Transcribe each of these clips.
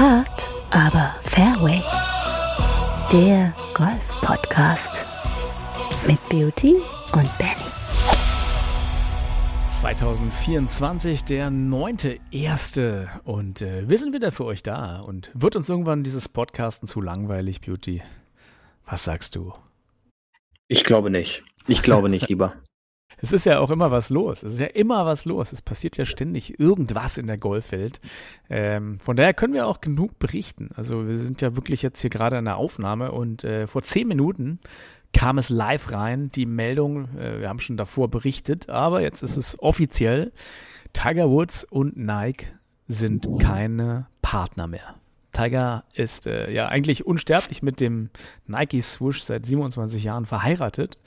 Hard, aber Fairway. Der Golf-Podcast mit Beauty und Benny. 2024, der neunte erste und äh, wir sind wieder für euch da und wird uns irgendwann dieses Podcasten zu langweilig, Beauty? Was sagst du? Ich glaube nicht. Ich glaube nicht, lieber. Es ist ja auch immer was los. Es ist ja immer was los. Es passiert ja ständig irgendwas in der Golfwelt. Ähm, von daher können wir auch genug berichten. Also wir sind ja wirklich jetzt hier gerade in der Aufnahme und äh, vor zehn Minuten kam es live rein, die Meldung. Äh, wir haben schon davor berichtet, aber jetzt ist es offiziell. Tiger Woods und Nike sind keine Partner mehr. Tiger ist äh, ja eigentlich unsterblich mit dem Nike Swoosh seit 27 Jahren verheiratet.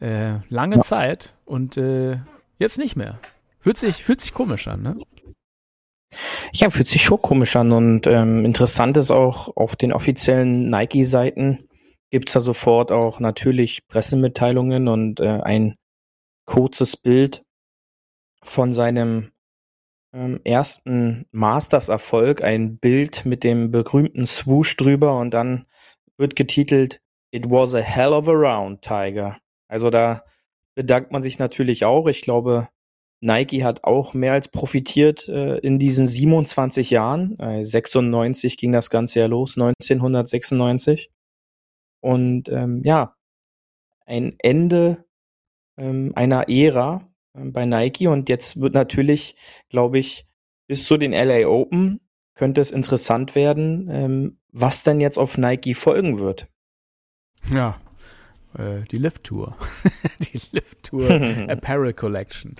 Äh, lange ja. Zeit und äh, jetzt nicht mehr. Fühlt sich, fühlt sich komisch an, ne? Ja, fühlt sich schon komisch an und ähm, interessant ist auch, auf den offiziellen Nike-Seiten gibt es da sofort auch natürlich Pressemitteilungen und äh, ein kurzes Bild von seinem ähm, ersten Masters-Erfolg, ein Bild mit dem berühmten Swoosh drüber und dann wird getitelt It was a hell of a round, Tiger. Also da bedankt man sich natürlich auch. Ich glaube, Nike hat auch mehr als profitiert äh, in diesen 27 Jahren. Äh, 96 ging das Ganze ja los, 1996. Und ähm, ja, ein Ende ähm, einer Ära äh, bei Nike. Und jetzt wird natürlich, glaube ich, bis zu den LA Open könnte es interessant werden, ähm, was denn jetzt auf Nike folgen wird. Ja, äh, die Lift Tour. die Lift Tour Apparel Collection.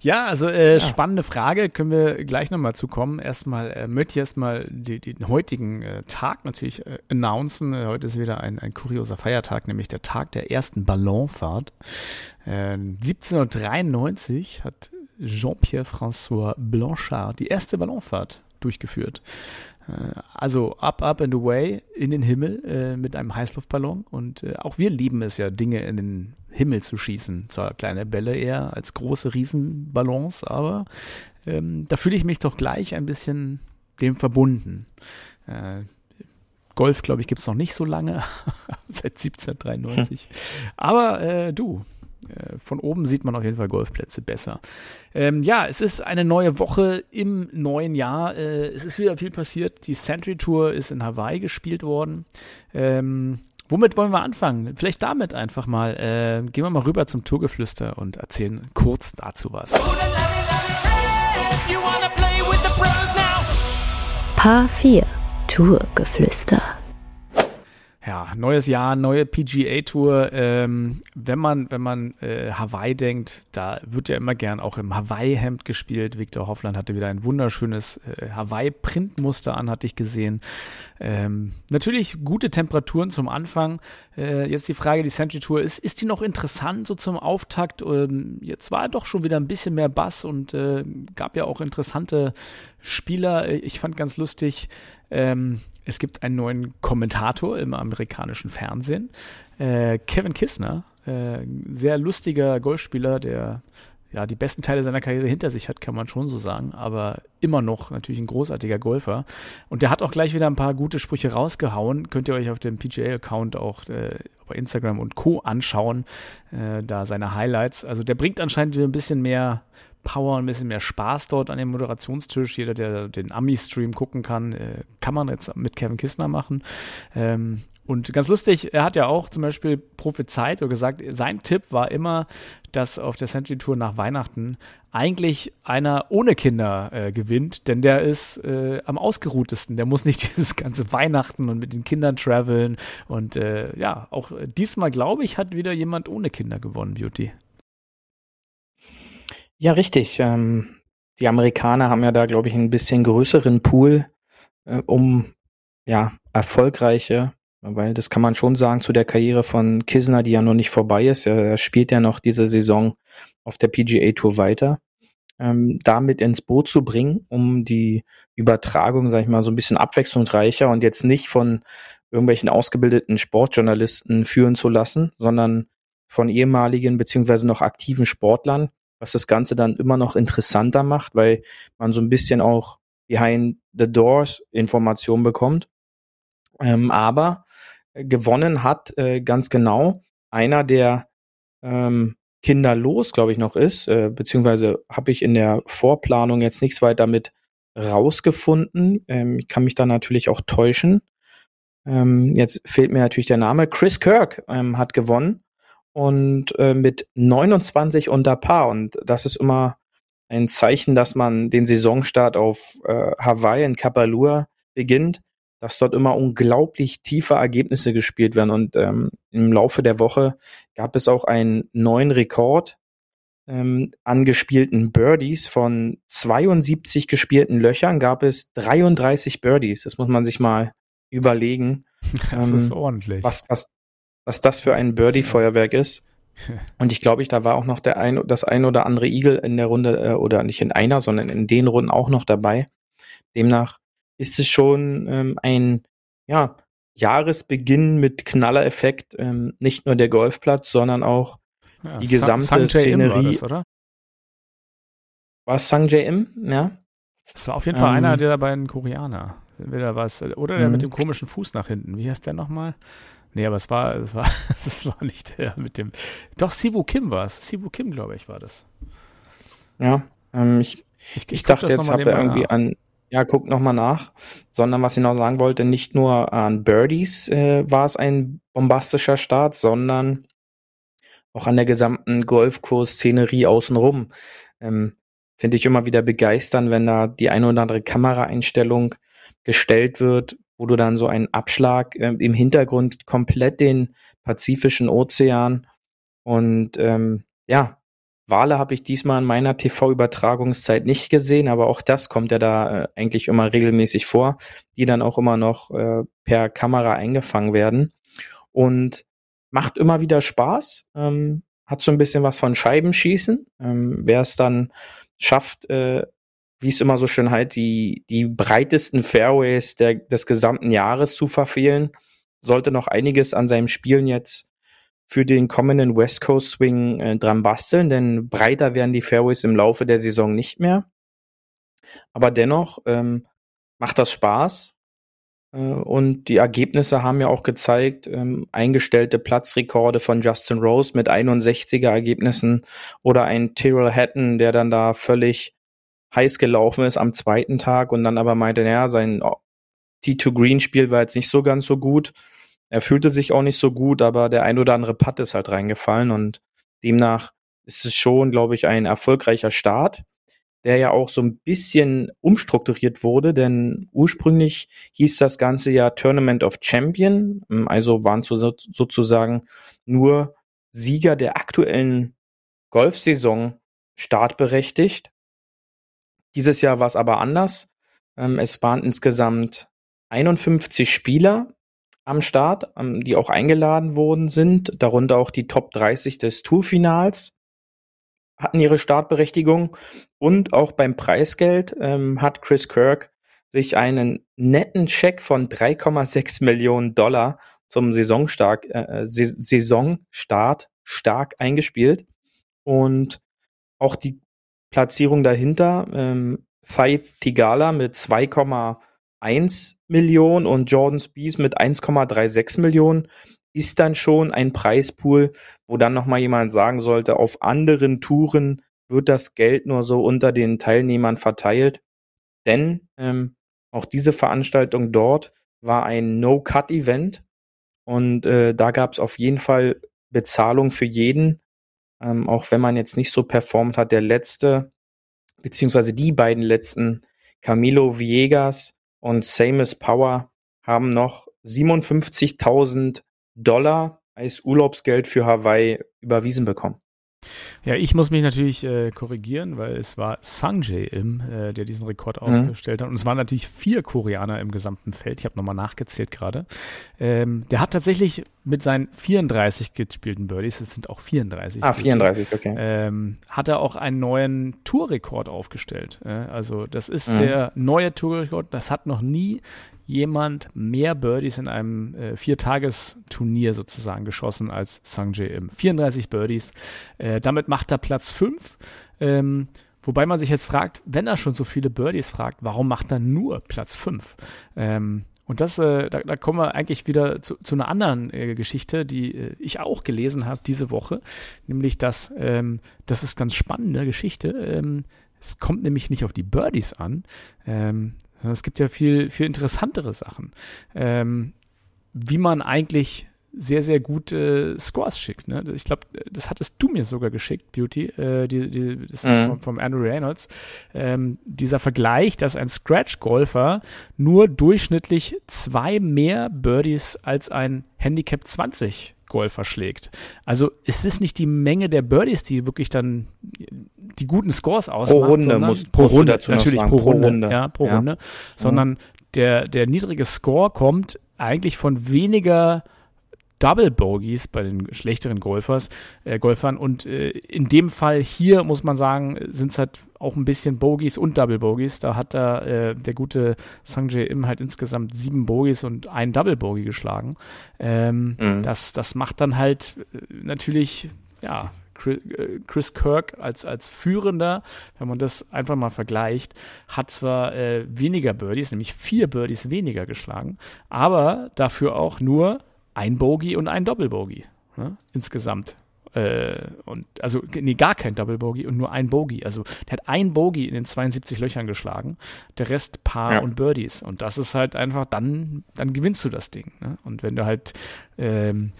Ja, also äh, ja. spannende Frage, können wir gleich nochmal zukommen. Erstmal äh, möchte ich erstmal die, den heutigen äh, Tag natürlich äh, announcen. Äh, heute ist wieder ein, ein kurioser Feiertag, nämlich der Tag der ersten Ballonfahrt. Äh, 1793 hat Jean-Pierre François Blanchard die erste Ballonfahrt durchgeführt. Äh, also up, up and away in den Himmel äh, mit einem Heißluftballon. Und äh, auch wir lieben es ja, Dinge in den Himmel zu schießen. Zwar kleine Bälle eher als große Riesenballons, aber ähm, da fühle ich mich doch gleich ein bisschen dem verbunden. Äh, Golf, glaube ich, gibt es noch nicht so lange, seit 1793. Aber äh, du, von oben sieht man auf jeden Fall Golfplätze besser. Ähm, ja, es ist eine neue Woche im neuen Jahr. Äh, es ist wieder viel passiert. Die Century Tour ist in Hawaii gespielt worden. Ähm, womit wollen wir anfangen? Vielleicht damit einfach mal. Äh, gehen wir mal rüber zum Tourgeflüster und erzählen kurz dazu was. Paar 4 Tourgeflüster. Ja, neues Jahr, neue PGA-Tour. Ähm, wenn man, wenn man äh, Hawaii denkt, da wird ja immer gern auch im Hawaii-Hemd gespielt. Victor Hoffland hatte wieder ein wunderschönes äh, Hawaii-Printmuster an, hatte ich gesehen. Ähm, natürlich gute Temperaturen zum Anfang. Äh, jetzt die Frage, die Century Tour, ist, ist die noch interessant so zum Auftakt? Ähm, jetzt war doch schon wieder ein bisschen mehr Bass und äh, gab ja auch interessante Spieler. Ich fand ganz lustig, ähm, es gibt einen neuen Kommentator im amerikanischen Fernsehen, äh, Kevin Kissner, äh, sehr lustiger Golfspieler, der ja die besten Teile seiner Karriere hinter sich hat, kann man schon so sagen, aber immer noch natürlich ein großartiger Golfer. Und der hat auch gleich wieder ein paar gute Sprüche rausgehauen. Könnt ihr euch auf dem PGA-Account auch äh, bei Instagram und Co. anschauen, äh, da seine Highlights. Also der bringt anscheinend wieder ein bisschen mehr Power, ein bisschen mehr Spaß dort an dem Moderationstisch. Jeder, der den Ami-Stream gucken kann, äh, kann man jetzt mit Kevin Kistner machen. Ähm, und ganz lustig, er hat ja auch zum Beispiel prophezeit oder gesagt, sein Tipp war immer, dass auf der Century Tour nach Weihnachten eigentlich einer ohne Kinder äh, gewinnt, denn der ist äh, am ausgeruhtesten. Der muss nicht dieses ganze Weihnachten und mit den Kindern traveln. Und äh, ja, auch diesmal, glaube ich, hat wieder jemand ohne Kinder gewonnen, Beauty. Ja, richtig. Ähm, die Amerikaner haben ja da, glaube ich, ein bisschen größeren Pool, äh, um ja erfolgreiche, weil das kann man schon sagen zu der Karriere von Kisner, die ja noch nicht vorbei ist. Er spielt ja noch diese Saison auf der PGA Tour weiter. Ähm, damit ins Boot zu bringen, um die Übertragung, sag ich mal, so ein bisschen abwechslungsreicher und jetzt nicht von irgendwelchen ausgebildeten Sportjournalisten führen zu lassen, sondern von ehemaligen beziehungsweise noch aktiven Sportlern, was das Ganze dann immer noch interessanter macht, weil man so ein bisschen auch Behind the Doors Informationen bekommt. Ähm, aber gewonnen hat äh, ganz genau einer, der ähm, kinderlos, glaube ich, noch ist, äh, beziehungsweise habe ich in der Vorplanung jetzt nichts weiter mit rausgefunden. Ähm, ich kann mich da natürlich auch täuschen. Ähm, jetzt fehlt mir natürlich der Name. Chris Kirk ähm, hat gewonnen und äh, mit 29 unter Paar. Und das ist immer ein Zeichen, dass man den Saisonstart auf äh, Hawaii in Kapalua beginnt, dass dort immer unglaublich tiefe Ergebnisse gespielt werden. Und ähm, im Laufe der Woche gab es auch einen neuen Rekord ähm, angespielten Birdies von 72 gespielten Löchern gab es 33 Birdies. Das muss man sich mal überlegen. Das ähm, ist ordentlich. Was, was, was das für ein Birdie-Feuerwerk ist. Und ich glaube, ich, da war auch noch der ein, das ein oder andere Eagle in der Runde, äh, oder nicht in einer, sondern in den Runden auch noch dabei. Demnach ist es schon ähm, ein, ja, Jahresbeginn mit Knallereffekt, ähm, nicht nur der Golfplatz, sondern auch ja, die gesamte Sang Szenerie. War das, oder? War es Sang J.M., ja? Das war auf jeden Fall ähm, einer der beiden Koreaner. Entweder was, oder der mit mhm. dem komischen Fuß nach hinten. Wie heißt der nochmal? Nee, aber es war, es war, es war nicht der mit dem. Doch, Sibu Kim war es. Sibu Kim, glaube ich, war das. Ja, ähm, ich, ich, ich, ich dachte, jetzt habt ihr irgendwie nach. an, ja, guckt nochmal nach. Sondern was ich noch sagen wollte, nicht nur an Birdies äh, war es ein bombastischer Start, sondern auch an der gesamten Golfkurs-Szenerie außenrum. Ähm, Finde ich immer wieder begeisternd, wenn da die eine oder andere Kameraeinstellung gestellt wird, wo du dann so einen Abschlag äh, im Hintergrund komplett den Pazifischen Ozean und ähm, ja, Wale habe ich diesmal in meiner TV-Übertragungszeit nicht gesehen, aber auch das kommt ja da äh, eigentlich immer regelmäßig vor, die dann auch immer noch äh, per Kamera eingefangen werden. Und macht immer wieder Spaß, ähm, hat so ein bisschen was von Scheibenschießen. Ähm, Wer es dann schafft, äh, wie es immer so schön halt, die, die breitesten Fairways der, des gesamten Jahres zu verfehlen, sollte noch einiges an seinem Spielen jetzt für den kommenden West Coast Swing äh, dran basteln, denn breiter werden die Fairways im Laufe der Saison nicht mehr. Aber dennoch ähm, macht das Spaß. Äh, und die Ergebnisse haben ja auch gezeigt, ähm, eingestellte Platzrekorde von Justin Rose mit 61er Ergebnissen oder ein Tyrrell Hatton, der dann da völlig heiß gelaufen ist am zweiten Tag und dann aber meinte, naja, sein T2 Green Spiel war jetzt nicht so ganz so gut. Er fühlte sich auch nicht so gut, aber der ein oder andere Putt ist halt reingefallen und demnach ist es schon, glaube ich, ein erfolgreicher Start, der ja auch so ein bisschen umstrukturiert wurde, denn ursprünglich hieß das Ganze ja Tournament of Champion, also waren so, sozusagen nur Sieger der aktuellen Golfsaison startberechtigt. Dieses Jahr war es aber anders. Ähm, es waren insgesamt 51 Spieler am Start, ähm, die auch eingeladen worden sind, darunter auch die Top 30 des Tourfinals hatten ihre Startberechtigung und auch beim Preisgeld ähm, hat Chris Kirk sich einen netten Scheck von 3,6 Millionen Dollar zum Saisonstart, äh, Saisonstart stark eingespielt und auch die Platzierung dahinter. Ähm, Faith Tigala mit 2,1 Millionen und Jordan Spies mit 1,36 Millionen ist dann schon ein Preispool, wo dann nochmal jemand sagen sollte, auf anderen Touren wird das Geld nur so unter den Teilnehmern verteilt. Denn ähm, auch diese Veranstaltung dort war ein No-Cut-Event und äh, da gab es auf jeden Fall Bezahlung für jeden, ähm, auch wenn man jetzt nicht so performt hat. Der letzte, beziehungsweise die beiden letzten, Camilo Viegas und Seamus Power, haben noch 57.000 Dollar als Urlaubsgeld für Hawaii überwiesen bekommen. Ja, ich muss mich natürlich äh, korrigieren, weil es war Sanjay Im, äh, der diesen Rekord mhm. ausgestellt hat. Und es waren natürlich vier Koreaner im gesamten Feld. Ich habe nochmal nachgezählt gerade. Ähm, der hat tatsächlich mit seinen 34 gespielten Birdies, es sind auch 34. Ah, 34, okay. Ähm, hat er auch einen neuen Tourrekord aufgestellt. Äh, also das ist mhm. der neue Tourrekord. Das hat noch nie jemand mehr Birdies in einem äh, Viertagesturnier sozusagen geschossen als Sangjae Im. 34 Birdies. Äh, damit macht er Platz 5. Ähm, wobei man sich jetzt fragt, wenn er schon so viele Birdies fragt, warum macht er nur Platz 5? Ähm, und das, äh, da, da, kommen wir eigentlich wieder zu, zu einer anderen äh, Geschichte, die äh, ich auch gelesen habe diese Woche, nämlich dass, ähm, das ist ganz spannende Geschichte. Ähm, es kommt nämlich nicht auf die Birdies an, ähm, sondern es gibt ja viel, viel interessantere Sachen. Ähm, wie man eigentlich sehr, sehr gute Scores schickt. Ne? Ich glaube, das hattest du mir sogar geschickt, Beauty. Äh, die, die, das ist mhm. vom, vom, Andrew Reynolds. Ähm, dieser Vergleich, dass ein Scratch-Golfer nur durchschnittlich zwei mehr Birdies als ein Handicap 20 Golfer schlägt. Also es ist nicht die Menge der Birdies, die wirklich dann die guten Scores ausmacht. Pro Runde muss pro Runde natürlich pro, pro Runde, Runde, ja pro ja. Runde, sondern mhm. der der niedrige Score kommt eigentlich von weniger Double Bogies bei den schlechteren Golfers, äh, Golfern. Und äh, in dem Fall hier muss man sagen, sind es halt auch ein bisschen Bogies und Double Bogies. Da hat da äh, der gute Sanjay Im halt insgesamt sieben Bogies und ein Double Bogie geschlagen. Ähm, mhm. das, das macht dann halt äh, natürlich, ja, äh, Chris Kirk als, als Führender, wenn man das einfach mal vergleicht, hat zwar äh, weniger Birdies, nämlich vier Birdies weniger geschlagen, aber dafür auch nur ein Bogey und ein Doppelbogey ne? insgesamt. Äh, und also nee, gar kein Double Bogey und nur ein Bogey. Also der hat ein Bogey in den 72 Löchern geschlagen, der Rest Paar ja. und Birdies. Und das ist halt einfach, dann, dann gewinnst du das Ding. Ne? Und wenn du halt ähm,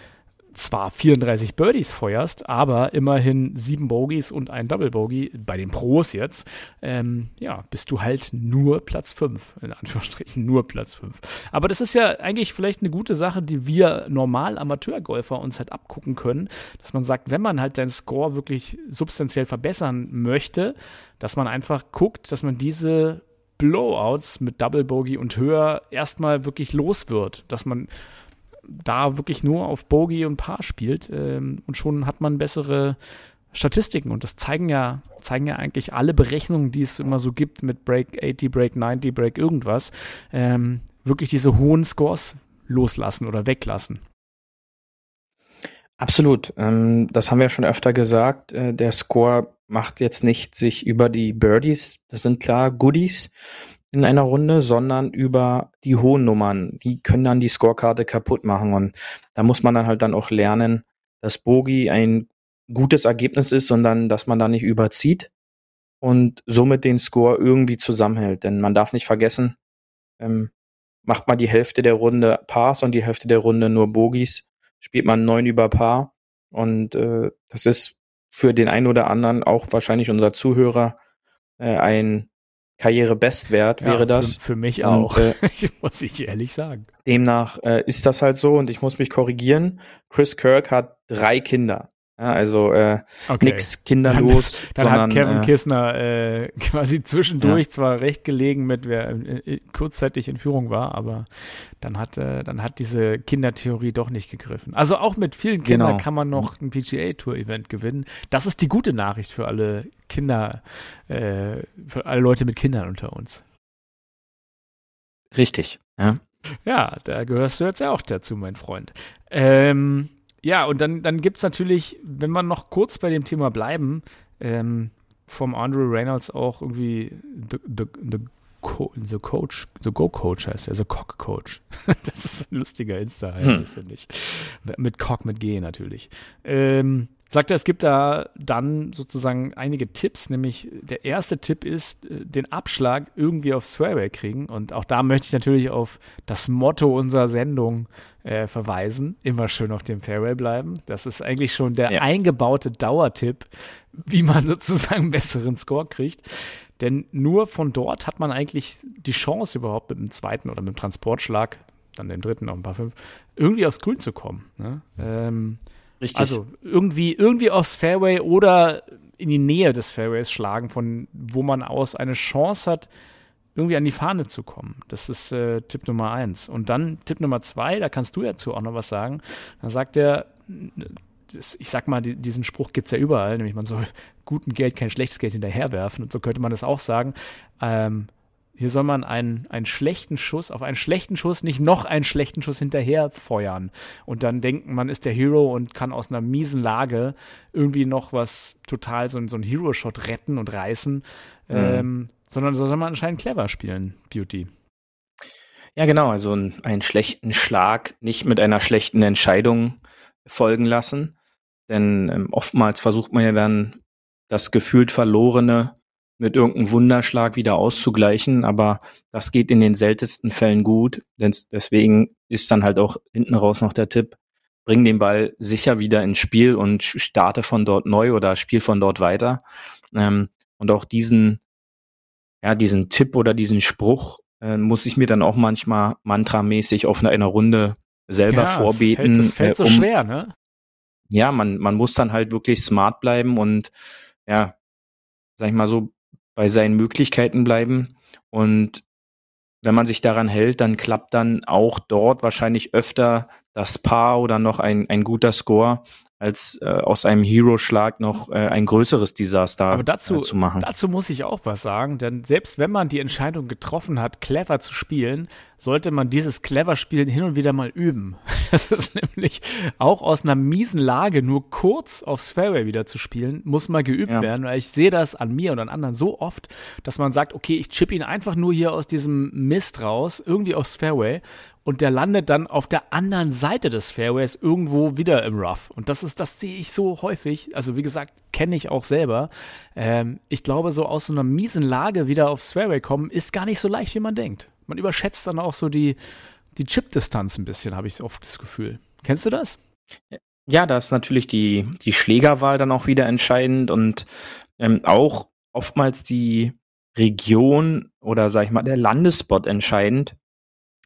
zwar 34 Birdies feuerst, aber immerhin sieben Bogies und ein Double Bogey bei den Pros jetzt, ähm, ja, bist du halt nur Platz 5, in Anführungsstrichen nur Platz 5. Aber das ist ja eigentlich vielleicht eine gute Sache, die wir normal Amateurgolfer uns halt abgucken können, dass man sagt, wenn man halt deinen Score wirklich substanziell verbessern möchte, dass man einfach guckt, dass man diese Blowouts mit Double Bogey und höher erstmal wirklich los wird, dass man da wirklich nur auf Bogey und Paar spielt ähm, und schon hat man bessere Statistiken und das zeigen ja, zeigen ja eigentlich alle Berechnungen, die es immer so gibt mit Break 80, Break 90, Break irgendwas, ähm, wirklich diese hohen Scores loslassen oder weglassen. Absolut. Ähm, das haben wir schon öfter gesagt. Äh, der Score macht jetzt nicht sich über die Birdies, das sind klar Goodies, in einer Runde, sondern über die hohen Nummern. Die können dann die Scorekarte kaputt machen. Und da muss man dann halt dann auch lernen, dass Bogi ein gutes Ergebnis ist, sondern dass man da nicht überzieht und somit den Score irgendwie zusammenhält. Denn man darf nicht vergessen, ähm, macht man die Hälfte der Runde Pars und die Hälfte der Runde nur Bogies, spielt man neun über Paar. Und äh, das ist für den einen oder anderen, auch wahrscheinlich unser Zuhörer, äh, ein Karrierebestwert wäre ja, das. Für, für mich auch, und, äh, muss ich ehrlich sagen. Demnach äh, ist das halt so und ich muss mich korrigieren. Chris Kirk hat drei Kinder. Ja, also äh, okay. nix kinderlos. Dann, dann sondern, hat Kevin äh, Kissner äh, quasi zwischendurch ja. zwar recht gelegen mit wer äh, kurzzeitig in Führung war, aber dann hat äh, dann hat diese Kindertheorie doch nicht gegriffen. Also auch mit vielen Kindern genau. kann man noch ein PGA Tour Event gewinnen. Das ist die gute Nachricht für alle Kinder, äh, für alle Leute mit Kindern unter uns. Richtig. Ja. Ja, da gehörst du jetzt ja auch dazu, mein Freund. Ähm, ja, und dann, dann gibt es natürlich, wenn wir noch kurz bei dem Thema bleiben, ähm, vom Andrew Reynolds auch irgendwie the, the, the, Co the Coach, The Go Coach heißt er, The Cock Coach. das ist ein lustiger Insta-Handle, hm. finde ich. Mit Cock mit G natürlich. Ähm, sagt er, es gibt da dann sozusagen einige Tipps, nämlich der erste Tipp ist, äh, den Abschlag irgendwie aufs Fairway kriegen. Und auch da möchte ich natürlich auf das Motto unserer Sendung äh, verweisen. Immer schön auf dem Fairway bleiben. Das ist eigentlich schon der ja. eingebaute Dauertipp, wie man sozusagen einen besseren Score kriegt. Denn nur von dort hat man eigentlich die Chance überhaupt mit dem zweiten oder mit dem Transportschlag, dann den dritten auf ein paar fünf, irgendwie aufs Grün zu kommen. Ne? Ähm, Richtig. Also irgendwie, irgendwie aufs Fairway oder in die Nähe des Fairways schlagen, von wo man aus eine Chance hat, irgendwie an die Fahne zu kommen. Das ist äh, Tipp Nummer eins. Und dann Tipp Nummer zwei, da kannst du ja zu auch noch was sagen. Da sagt er, ich sag mal, diesen Spruch gibt es ja überall, nämlich man soll guten Geld kein schlechtes Geld hinterherwerfen. Und so könnte man das auch sagen. Ähm, hier soll man einen, einen schlechten Schuss, auf einen schlechten Schuss nicht noch einen schlechten Schuss hinterher feuern und dann denken, man ist der Hero und kann aus einer miesen Lage irgendwie noch was total so, so einen Hero-Shot retten und reißen, mhm. ähm, sondern so soll man anscheinend clever spielen, Beauty. Ja, genau, also einen schlechten Schlag nicht mit einer schlechten Entscheidung folgen lassen, denn ähm, oftmals versucht man ja dann das gefühlt Verlorene mit irgendeinem Wunderschlag wieder auszugleichen, aber das geht in den seltensten Fällen gut. Denn deswegen ist dann halt auch hinten raus noch der Tipp, bring den Ball sicher wieder ins Spiel und starte von dort neu oder spiel von dort weiter. Ähm, und auch diesen, ja, diesen Tipp oder diesen Spruch äh, muss ich mir dann auch manchmal mantramäßig auf einer, Runde selber ja, vorbeten. Das fällt, das fällt so äh, um, schwer, ne? Ja, man, man muss dann halt wirklich smart bleiben und ja, sag ich mal so, bei seinen Möglichkeiten bleiben. Und wenn man sich daran hält, dann klappt dann auch dort wahrscheinlich öfter das Paar oder noch ein, ein guter Score, als äh, aus einem Hero-Schlag noch äh, ein größeres Desaster Aber dazu, äh, zu machen. Dazu muss ich auch was sagen, denn selbst wenn man die Entscheidung getroffen hat, clever zu spielen, sollte man dieses clever Spielen hin und wieder mal üben. Das ist nämlich auch aus einer miesen Lage nur kurz aufs Fairway wieder zu spielen, muss mal geübt ja. werden, weil ich sehe das an mir und an anderen so oft, dass man sagt, okay, ich chip ihn einfach nur hier aus diesem Mist raus, irgendwie aufs Fairway und der landet dann auf der anderen Seite des Fairways irgendwo wieder im Rough. Und das ist, das sehe ich so häufig. Also wie gesagt, kenne ich auch selber. Ähm, ich glaube, so aus so einer miesen Lage wieder aufs Fairway kommen, ist gar nicht so leicht, wie man denkt. Man überschätzt dann auch so die, die Chip-Distanz ein bisschen, habe ich oft das Gefühl. Kennst du das? Ja, da ist natürlich die, die Schlägerwahl dann auch wieder entscheidend und ähm, auch oftmals die Region oder sag ich mal der Landespot entscheidend.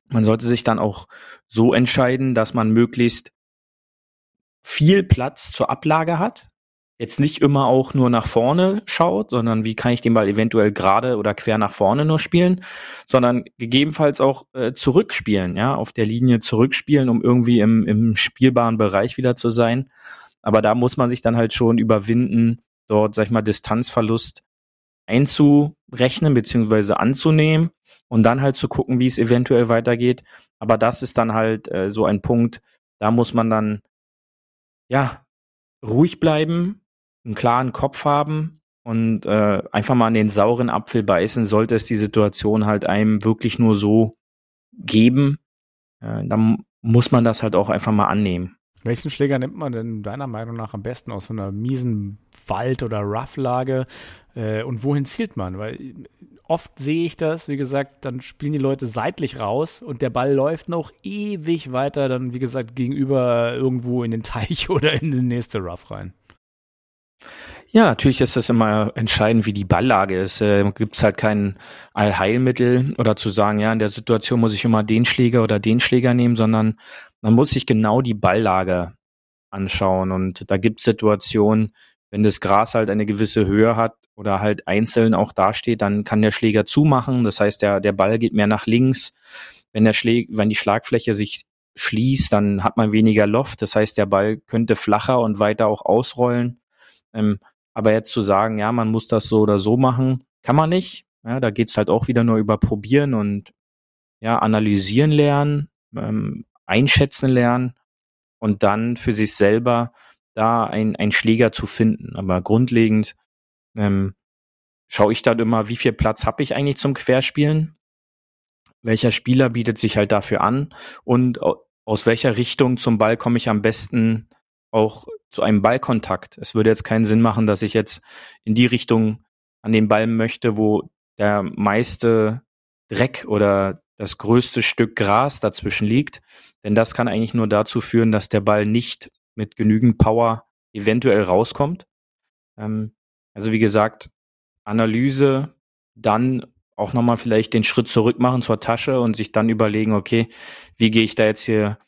Man sollte sich dann auch so entscheiden, dass man möglichst viel Platz zur Ablage hat, jetzt nicht immer auch nur nach vorne schaut, sondern wie kann ich den Ball eventuell gerade oder quer nach vorne nur spielen, sondern gegebenenfalls auch äh, zurückspielen, ja, auf der Linie zurückspielen, um irgendwie im, im spielbaren Bereich wieder zu sein. Aber da muss man sich dann halt schon überwinden, dort, sag ich mal, Distanzverlust einzurechnen beziehungsweise anzunehmen und dann halt zu gucken, wie es eventuell weitergeht. Aber das ist dann halt äh, so ein Punkt, da muss man dann ja ruhig bleiben, einen klaren Kopf haben und äh, einfach mal an den sauren Apfel beißen, sollte es die Situation halt einem wirklich nur so geben, äh, dann muss man das halt auch einfach mal annehmen. Welchen Schläger nimmt man denn deiner Meinung nach am besten aus so einer miesen Wald- oder Rough-Lage? Äh, und wohin zielt man? Weil oft sehe ich das, wie gesagt, dann spielen die Leute seitlich raus und der Ball läuft noch ewig weiter, dann, wie gesagt, gegenüber irgendwo in den Teich oder in die nächste Rough rein. Ja, natürlich ist das immer entscheidend, wie die Balllage ist. Äh, Gibt es halt kein Allheilmittel oder zu sagen, ja, in der Situation muss ich immer den Schläger oder den Schläger nehmen, sondern man muss sich genau die Balllage anschauen. Und da gibt es Situationen, wenn das Gras halt eine gewisse Höhe hat oder halt einzeln auch dasteht, dann kann der Schläger zumachen. Das heißt, der, der Ball geht mehr nach links. Wenn der Schläg, wenn die Schlagfläche sich schließt, dann hat man weniger Loft. Das heißt, der Ball könnte flacher und weiter auch ausrollen. Ähm, aber jetzt zu sagen, ja, man muss das so oder so machen, kann man nicht. Ja, da geht's halt auch wieder nur über Probieren und ja, analysieren lernen, ähm, einschätzen lernen und dann für sich selber da ein, Schläger zu finden. Aber grundlegend ähm, schaue ich dann immer, wie viel Platz habe ich eigentlich zum Querspielen? Welcher Spieler bietet sich halt dafür an? Und aus welcher Richtung zum Ball komme ich am besten auch zu einem Ballkontakt. Es würde jetzt keinen Sinn machen, dass ich jetzt in die Richtung an den Ball möchte, wo der meiste Dreck oder das größte Stück Gras dazwischen liegt. Denn das kann eigentlich nur dazu führen, dass der Ball nicht mit genügend Power eventuell rauskommt. Ähm, also wie gesagt, Analyse, dann auch nochmal vielleicht den Schritt zurück machen zur Tasche und sich dann überlegen, okay, wie gehe ich da jetzt hier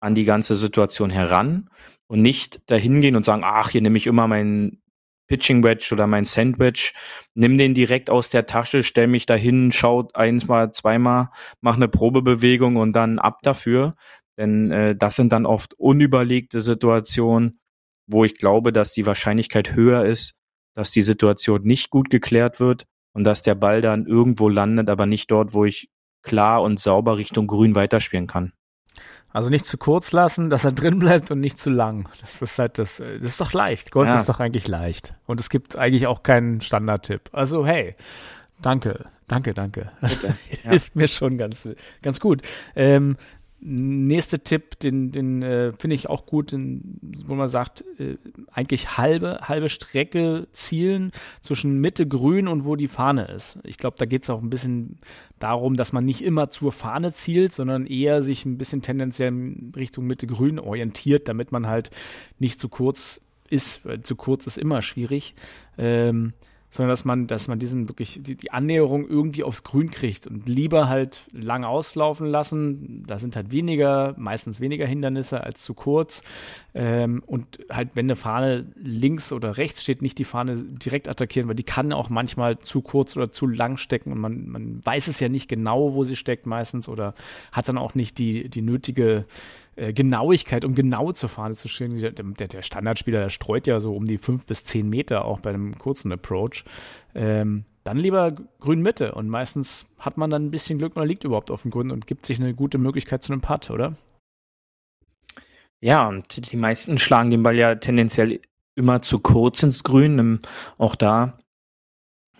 an die ganze Situation heran und nicht dahin gehen und sagen, ach, hier nehme ich immer meinen Pitching Wedge oder mein Sandwich, nimm den direkt aus der Tasche, stell mich dahin, schau einmal, zweimal, mach eine Probebewegung und dann ab dafür. Denn äh, das sind dann oft unüberlegte Situationen, wo ich glaube, dass die Wahrscheinlichkeit höher ist, dass die Situation nicht gut geklärt wird und dass der Ball dann irgendwo landet, aber nicht dort, wo ich klar und sauber Richtung Grün weiterspielen kann. Also nicht zu kurz lassen, dass er drin bleibt und nicht zu lang. Das ist halt das, das ist doch leicht. Golf ja. ist doch eigentlich leicht. Und es gibt eigentlich auch keinen Standardtipp. Also hey, danke, danke, danke. Das hilft ja. mir schon ganz, ganz gut. Ähm, Nächster Tipp, den, den äh, finde ich auch gut, den, wo man sagt, äh, eigentlich halbe, halbe Strecke zielen zwischen Mitte grün und wo die Fahne ist. Ich glaube, da geht es auch ein bisschen darum, dass man nicht immer zur Fahne zielt, sondern eher sich ein bisschen tendenziell Richtung Mitte grün orientiert, damit man halt nicht zu kurz ist. Zu kurz ist immer schwierig. Ähm, sondern dass man, dass man diesen wirklich die, die, Annäherung irgendwie aufs Grün kriegt und lieber halt lang auslaufen lassen. Da sind halt weniger, meistens weniger Hindernisse als zu kurz. Ähm, und halt, wenn eine Fahne links oder rechts steht, nicht die Fahne direkt attackieren, weil die kann auch manchmal zu kurz oder zu lang stecken und man, man weiß es ja nicht genau, wo sie steckt meistens oder hat dann auch nicht die, die nötige äh, Genauigkeit, um genau zur Fahne zu stehen. Der, der, der, Standardspieler, der streut ja so um die fünf bis zehn Meter auch bei einem kurzen Approach. Ähm, dann lieber grün Mitte und meistens hat man dann ein bisschen Glück oder liegt überhaupt auf dem Grün und gibt sich eine gute Möglichkeit zu einem Putt, oder? Ja, und die meisten schlagen den Ball ja tendenziell immer zu kurz ins Grün. Auch da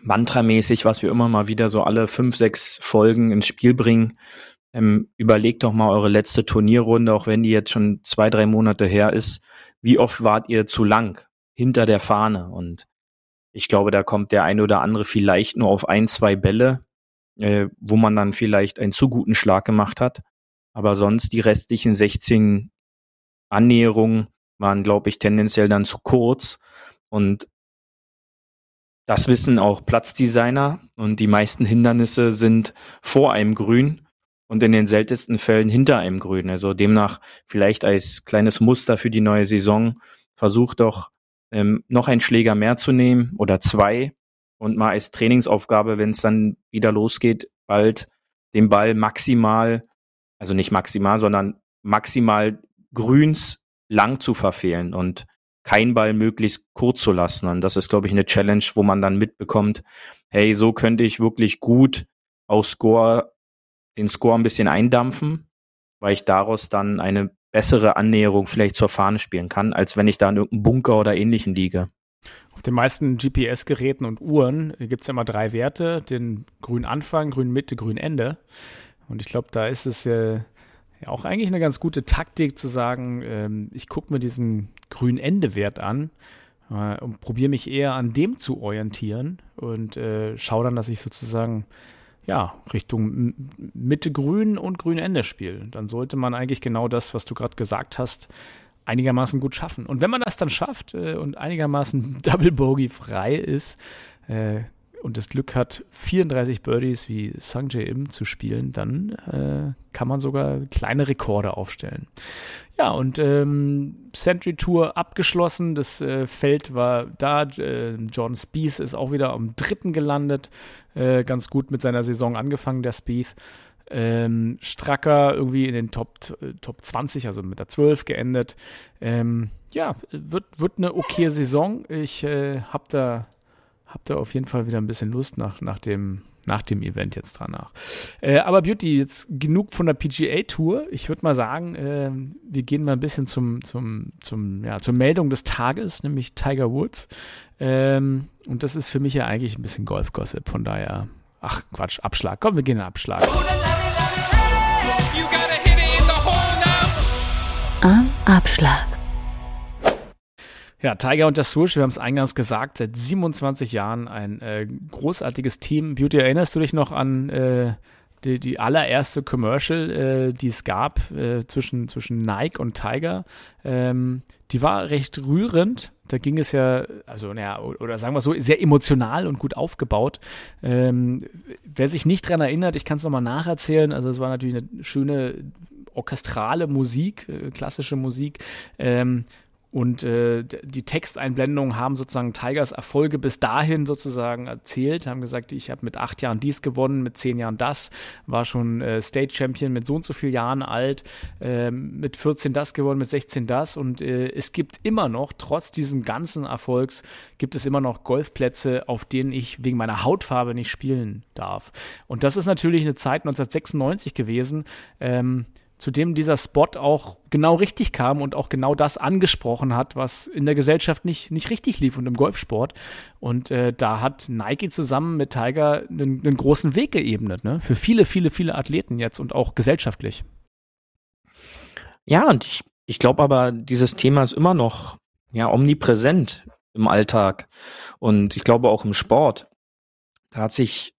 mantramäßig, was wir immer mal wieder so alle fünf, sechs Folgen ins Spiel bringen. Ähm, überlegt doch mal eure letzte Turnierrunde, auch wenn die jetzt schon zwei, drei Monate her ist. Wie oft wart ihr zu lang hinter der Fahne? Und ich glaube, da kommt der eine oder andere vielleicht nur auf ein, zwei Bälle, äh, wo man dann vielleicht einen zu guten Schlag gemacht hat. Aber sonst die restlichen 16 Annäherungen waren, glaube ich, tendenziell dann zu kurz. Und das wissen auch Platzdesigner und die meisten Hindernisse sind vor einem Grün und in den seltensten Fällen hinter einem Grün. Also demnach vielleicht als kleines Muster für die neue Saison versucht doch ähm, noch einen Schläger mehr zu nehmen oder zwei und mal als Trainingsaufgabe, wenn es dann wieder losgeht, bald den Ball maximal, also nicht maximal, sondern maximal grüns lang zu verfehlen und kein Ball möglichst kurz zu lassen. Und das ist, glaube ich, eine Challenge, wo man dann mitbekommt, hey, so könnte ich wirklich gut aus Score den Score ein bisschen eindampfen, weil ich daraus dann eine bessere Annäherung vielleicht zur Fahne spielen kann, als wenn ich da in irgendeinem Bunker oder ähnlichem liege. Auf den meisten GPS-Geräten und Uhren gibt es immer drei Werte, den grünen Anfang, grün Mitte, grün Ende. Und ich glaube, da ist es äh, ja auch eigentlich eine ganz gute Taktik zu sagen, ähm, ich gucke mir diesen grün Ende-Wert an äh, und probiere mich eher an dem zu orientieren und äh, schaue dann, dass ich sozusagen ja, Richtung Mitte Grün und Grün Ende spielen. Dann sollte man eigentlich genau das, was du gerade gesagt hast, einigermaßen gut schaffen. Und wenn man das dann schafft äh, und einigermaßen Double Bogey frei ist äh, und das Glück hat, 34 Birdies wie Sung Jae Im zu spielen, dann äh, kann man sogar kleine Rekorde aufstellen. Ja, und ähm, Century Tour abgeschlossen. Das äh, Feld war da. Äh, John Spieth ist auch wieder am dritten gelandet. Äh, ganz gut mit seiner Saison angefangen, der Spieth. Ähm, Stracker irgendwie in den Top, Top 20, also mit der 12 geendet. Ähm, ja, wird, wird eine okay Saison. Ich äh, habe da, hab da auf jeden Fall wieder ein bisschen Lust nach, nach dem nach dem Event jetzt danach. Äh, aber Beauty, jetzt genug von der PGA Tour. Ich würde mal sagen, äh, wir gehen mal ein bisschen zum, zum, zum, ja, zur Meldung des Tages, nämlich Tiger Woods. Ähm, und das ist für mich ja eigentlich ein bisschen Golf-Gossip, von daher, ach Quatsch, Abschlag. Komm, wir gehen in den Abschlag. Am Abschlag. Ja, Tiger und der Swoosh, wir haben es eingangs gesagt, seit 27 Jahren ein äh, großartiges Team. Beauty, erinnerst du dich noch an äh, die, die, allererste Commercial, äh, die es gab äh, zwischen, zwischen Nike und Tiger? Ähm, die war recht rührend. Da ging es ja, also naja, oder sagen wir so, sehr emotional und gut aufgebaut. Ähm, wer sich nicht dran erinnert, ich kann es nochmal nacherzählen. Also es war natürlich eine schöne orchestrale Musik, äh, klassische Musik. Ähm, Und äh, die Texteinblendungen haben sozusagen Tigers Erfolge bis dahin sozusagen erzählt, haben gesagt, ich habe mit acht Jahren dies gewonnen, mit zehn Jahren das, war schon äh, State Champion mit so und so vielen Jahren alt, äh, mit 14 das gewonnen, mit 16 das. Und äh, es gibt immer noch, trotz diesen ganzen Erfolgs, gibt es immer noch Golfplätze, auf denen ich wegen meiner Hautfarbe nicht spielen darf. Und das ist natürlich eine Zeit 1996 gewesen. Ähm, zu dem dieser Spot auch genau richtig kam und auch genau das angesprochen hat, was in der Gesellschaft nicht, nicht richtig lief und im Golfsport. Und äh, da hat Nike zusammen mit Tiger einen, einen großen Weg geebnet, ne? Für viele, viele, viele Athleten jetzt und auch gesellschaftlich. Ja, und ich, ich glaube aber, dieses Thema ist immer noch ja omnipräsent im Alltag und ich glaube auch im Sport. Da hat sich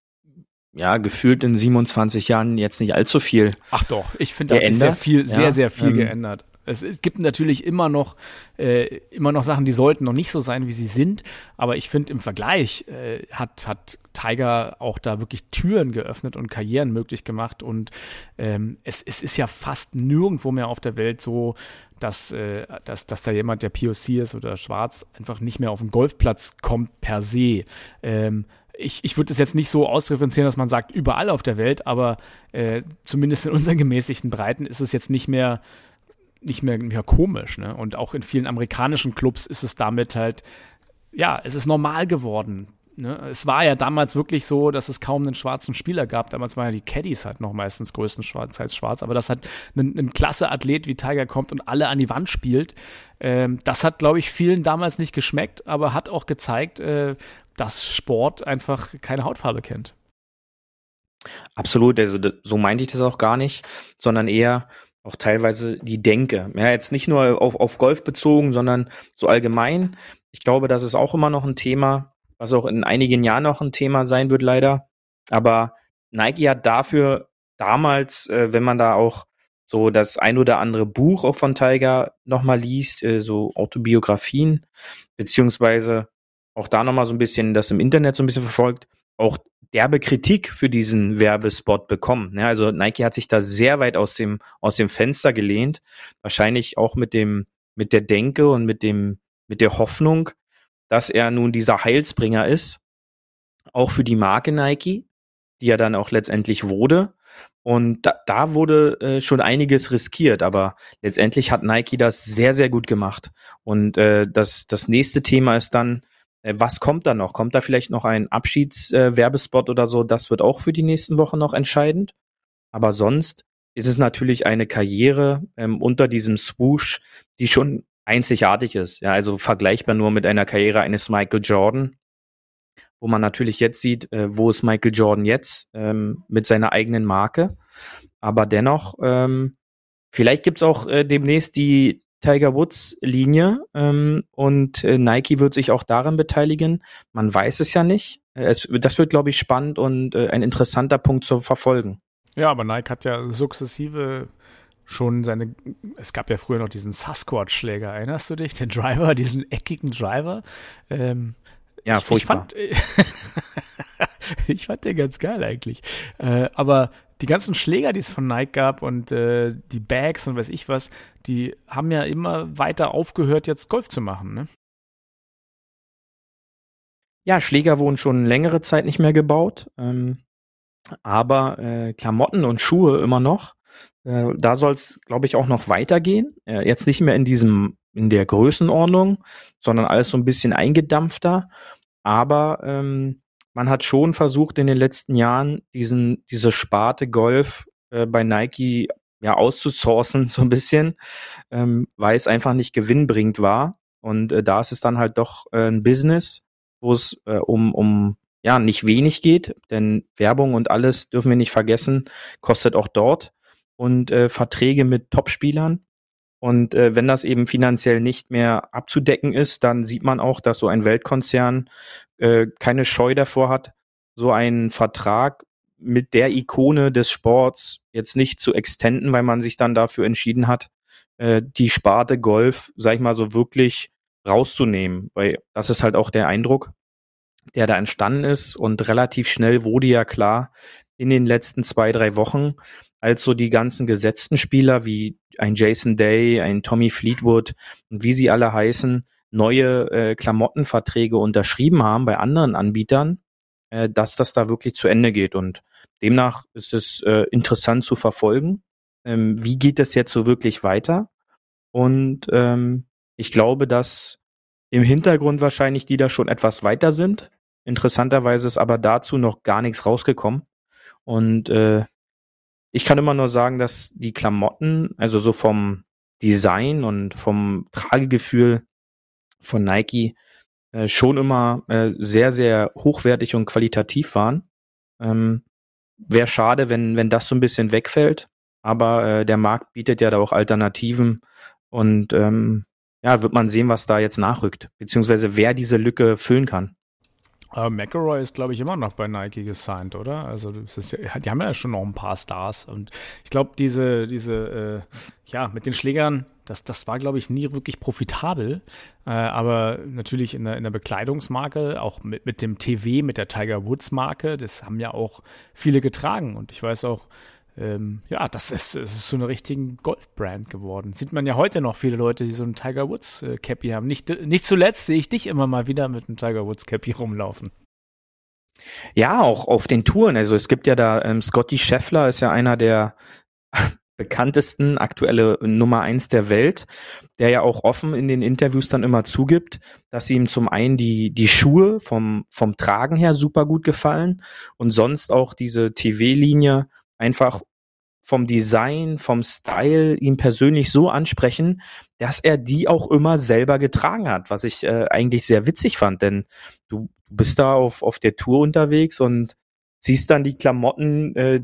ja, gefühlt in 27 Jahren jetzt nicht allzu viel. Ach doch, ich finde, da hat sich sehr viel, sehr, ja, sehr viel ähm, geändert. Es, es, gibt natürlich immer noch, äh, immer noch Sachen, die sollten noch nicht so sein, wie sie sind. Aber ich finde, im Vergleich äh, hat, hat Tiger auch da wirklich Türen geöffnet und Karrieren möglich gemacht. Und ähm, es, es ist ja fast nirgendwo mehr auf der Welt so, dass, äh, dass, dass da jemand, der POC ist oder schwarz, einfach nicht mehr auf den Golfplatz kommt per se. Ähm, ich, ich würde es jetzt nicht so ausdifferenzieren, dass man sagt, überall auf der Welt, aber äh, zumindest in unseren gemäßigten Breiten ist es jetzt nicht mehr, nicht mehr, mehr komisch. Ne? Und auch in vielen amerikanischen Clubs ist es damit halt, ja, es ist normal geworden. Ne? Es war ja damals wirklich so, dass es kaum einen schwarzen Spieler gab. Damals waren ja die Caddies halt noch meistens größtenteils schwarz. Aber dass halt ein, ein klasse Athlet wie Tiger kommt und alle an die Wand spielt, ähm, das hat, glaube ich, vielen damals nicht geschmeckt, aber hat auch gezeigt, äh, dass Sport einfach keine Hautfarbe kennt. Absolut, also so meinte ich das auch gar nicht, sondern eher auch teilweise die Denke. Ja, jetzt nicht nur auf, auf Golf bezogen, sondern so allgemein. Ich glaube, das ist auch immer noch ein Thema, was auch in einigen Jahren noch ein Thema sein wird, leider. Aber Nike hat dafür damals, äh, wenn man da auch so das ein oder andere Buch auch von Tiger nochmal liest, äh, so Autobiografien, beziehungsweise auch da nochmal so ein bisschen das im Internet so ein bisschen verfolgt, auch derbe Kritik für diesen Werbespot bekommen. Ja, also Nike hat sich da sehr weit aus dem, aus dem Fenster gelehnt. Wahrscheinlich auch mit dem, mit der Denke und mit dem, mit der Hoffnung, dass er nun dieser Heilsbringer ist. Auch für die Marke Nike, die ja dann auch letztendlich wurde. Und da, da wurde äh, schon einiges riskiert, aber letztendlich hat Nike das sehr, sehr gut gemacht. Und äh, das, das nächste Thema ist dann, äh, was kommt da noch? Kommt da vielleicht noch ein Abschiedswerbespot äh, oder so? Das wird auch für die nächsten Wochen noch entscheidend. Aber sonst ist es natürlich eine Karriere ähm, unter diesem Swoosh, die schon einzigartig ist. Ja, also vergleichbar nur mit einer Karriere eines Michael Jordan, wo man natürlich jetzt sieht, äh, wo ist Michael Jordan jetzt ähm, mit seiner eigenen Marke. Aber dennoch, ähm, vielleicht gibt's auch äh, demnächst die Tiger Woods Linie ähm, und äh, Nike wird sich auch daran beteiligen. Man weiß es ja nicht. Äh, es, das wird, glaube ich, spannend und äh, ein interessanter Punkt zu verfolgen. Ja, aber Nike hat ja sukzessive schon seine, es gab ja früher noch diesen Sasquatch-Schläger, erinnerst du dich? Den Driver, diesen eckigen Driver. Ähm, ja, ich, furchtbar. Ich fand, ich fand den ganz geil eigentlich. Äh, aber die ganzen Schläger, die es von Nike gab und äh, die Bags und weiß ich was, die haben ja immer weiter aufgehört, jetzt Golf zu machen, ne? Ja, Schläger wurden schon längere Zeit nicht mehr gebaut, ähm, aber äh, Klamotten und Schuhe immer noch. Äh, da soll es, glaube ich, auch noch weitergehen. Äh, jetzt nicht mehr in diesem, in der Größenordnung, sondern alles so ein bisschen eingedampfter. Aber ähm, man hat schon versucht in den letzten Jahren diesen diese Sparte Golf äh, bei Nike ja auszusourcen so ein bisschen, ähm, weil es einfach nicht gewinnbringend war und äh, da ist es dann halt doch äh, ein Business, wo es äh, um um ja nicht wenig geht, denn Werbung und alles dürfen wir nicht vergessen, kostet auch dort und äh, Verträge mit Topspielern und äh, wenn das eben finanziell nicht mehr abzudecken ist, dann sieht man auch, dass so ein Weltkonzern äh, keine Scheu davor hat, so einen Vertrag mit der Ikone des Sports jetzt nicht zu extenden, weil man sich dann dafür entschieden hat, äh, die Sparte Golf, sag ich mal so, wirklich rauszunehmen. Weil das ist halt auch der Eindruck, der da entstanden ist. Und relativ schnell wurde ja klar, in den letzten zwei, drei Wochen, als so die ganzen gesetzten Spieler wie ein Jason Day, ein Tommy Fleetwood und wie sie alle heißen, neue äh, Klamottenverträge unterschrieben haben bei anderen Anbietern, äh, dass das da wirklich zu Ende geht. Und demnach ist es äh, interessant zu verfolgen. Ähm, wie geht es jetzt so wirklich weiter? Und ähm, ich glaube, dass im Hintergrund wahrscheinlich die da schon etwas weiter sind. Interessanterweise ist aber dazu noch gar nichts rausgekommen. Und äh, ich kann immer nur sagen, dass die Klamotten, also so vom Design und vom Tragegefühl von Nike äh, schon immer äh, sehr, sehr hochwertig und qualitativ waren. Ähm, Wäre schade, wenn, wenn das so ein bisschen wegfällt. Aber äh, der Markt bietet ja da auch Alternativen und ähm, ja, wird man sehen, was da jetzt nachrückt, beziehungsweise wer diese Lücke füllen kann. Uh, McElroy ist, glaube ich, immer noch bei Nike gesigned, oder? Also ist, die haben ja schon noch ein paar Stars und ich glaube, diese, diese, äh, ja, mit den Schlägern, das, das war, glaube ich, nie wirklich profitabel. Äh, aber natürlich in der, in der Bekleidungsmarke, auch mit, mit dem TV, mit der Tiger Woods Marke, das haben ja auch viele getragen. Und ich weiß auch, ähm, ja, das ist, das ist so eine richtige Golfbrand geworden. Sieht man ja heute noch viele Leute, die so ein Tiger Woods äh, Cappy haben. Nicht, nicht zuletzt sehe ich dich immer mal wieder mit einem Tiger Woods Cappy rumlaufen. Ja, auch auf den Touren. Also es gibt ja da, ähm, Scotty Scheffler ist ja einer der bekanntesten, aktuelle Nummer eins der Welt, der ja auch offen in den Interviews dann immer zugibt, dass ihm zum einen die, die Schuhe vom, vom Tragen her super gut gefallen und sonst auch diese TV-Linie einfach vom Design, vom Style ihn persönlich so ansprechen, dass er die auch immer selber getragen hat, was ich äh, eigentlich sehr witzig fand, denn du bist da auf, auf der Tour unterwegs und siehst dann die Klamotten äh,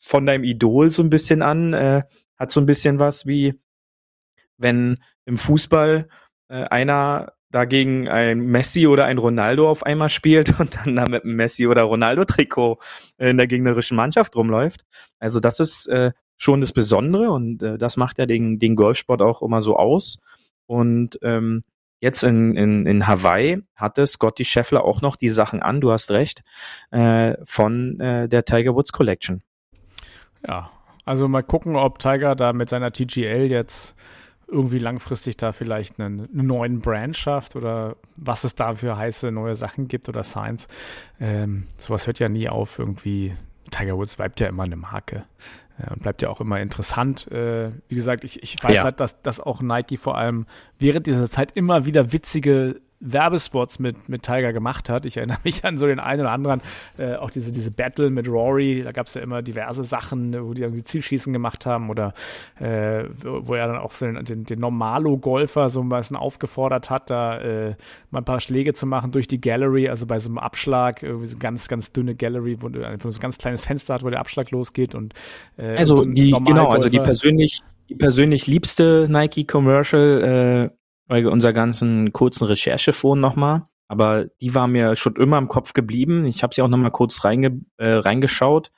von deinem Idol so ein bisschen an, äh, hat so ein bisschen was wie, wenn im Fußball äh, einer dagegen ein Messi oder ein Ronaldo auf einmal spielt und dann da mit einem Messi oder Ronaldo-Trikot in der gegnerischen Mannschaft rumläuft. Also das ist äh, schon das Besondere und äh, das macht ja den, den Golfsport auch immer so aus. Und ähm, jetzt in, in, in Hawaii hatte Scotty Scheffler auch noch die Sachen an, du hast recht, äh, von äh, der Tiger Woods Collection. Ja, also mal gucken, ob Tiger da mit seiner TGL jetzt irgendwie langfristig da vielleicht einen, einen, neuen Brand schafft oder was es da für heiße neue Sachen gibt oder Science. Ähm, sowas hört ja nie auf. Irgendwie, Tiger Woods bleibt ja immer eine Marke äh, und bleibt ja auch immer interessant. Äh, wie gesagt, ich, ich weiß ja. halt, dass, dass auch Nike vor allem während dieser Zeit immer wieder witzige Werbespots mit, mit Tiger gemacht hat. Ich erinnere mich an so den einen oder anderen, äh, auch diese, diese Battle mit Rory, da gab es ja immer diverse Sachen, wo die irgendwie Zielschießen gemacht haben oder äh, wo er dann auch so den, den, den Normalo-Golfer so ein bisschen aufgefordert hat, da äh, mal ein paar Schläge zu machen durch die Gallery, also bei so einem Abschlag, irgendwie so eine ganz, ganz dünne Gallery, wo, wo so ein ganz kleines Fenster hat, wo der Abschlag losgeht und äh, Also und die, genau, also die persönlich die persönlich liebste Nike Commercial äh, bei unserer ganzen kurzen Recherche vorhin nochmal. Aber die war mir schon immer im Kopf geblieben. Ich habe sie auch nochmal kurz reinge äh, reingeschaut.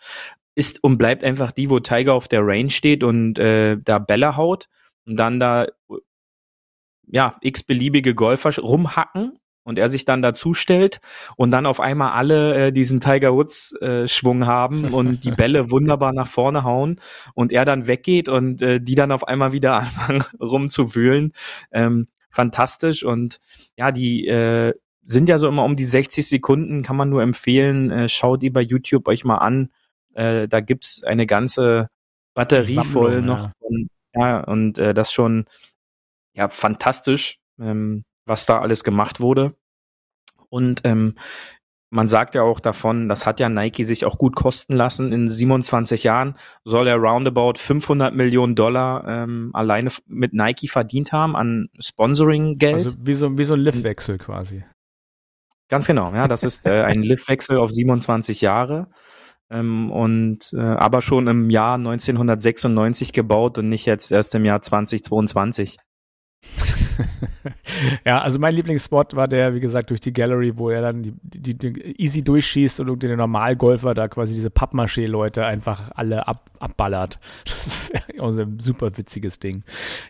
Ist und bleibt einfach die, wo Tiger auf der Range steht und äh, da Bälle haut und dann da ja x-beliebige Golfer rumhacken und er sich dann dazu stellt und dann auf einmal alle äh, diesen Tiger Woods äh, Schwung haben und die Bälle wunderbar nach vorne hauen und er dann weggeht und äh, die dann auf einmal wieder anfangen rumzuwühlen. Ähm, fantastisch und ja, die äh, sind ja so immer um die 60 Sekunden, kann man nur empfehlen, äh, schaut die bei YouTube euch mal an. Äh, da gibt's eine ganze Batterie Sammlung, voll noch. Ja, und, ja, und äh, das schon ja fantastisch, ähm, was da alles gemacht wurde. Und ähm, man sagt ja auch davon, das hat ja Nike sich auch gut kosten lassen. In 27 Jahren soll er roundabout 500 Millionen Dollar ähm, alleine mit Nike verdient haben an Sponsoring-Geld. Also wie so, wie so ein Liftwechsel quasi. Ganz genau, ja, das ist äh, ein Liftwechsel auf 27 Jahre. Ähm, und äh, aber schon im Jahr 1996 gebaut und nicht jetzt erst im Jahr 2022. ja, also mein Lieblingsspot war der, wie gesagt, durch die Gallery, wo er dann die, die, die easy durchschießt und der Normalgolfer da quasi diese Pappmaché-Leute einfach alle ab, abballert. Das ist ein super witziges Ding.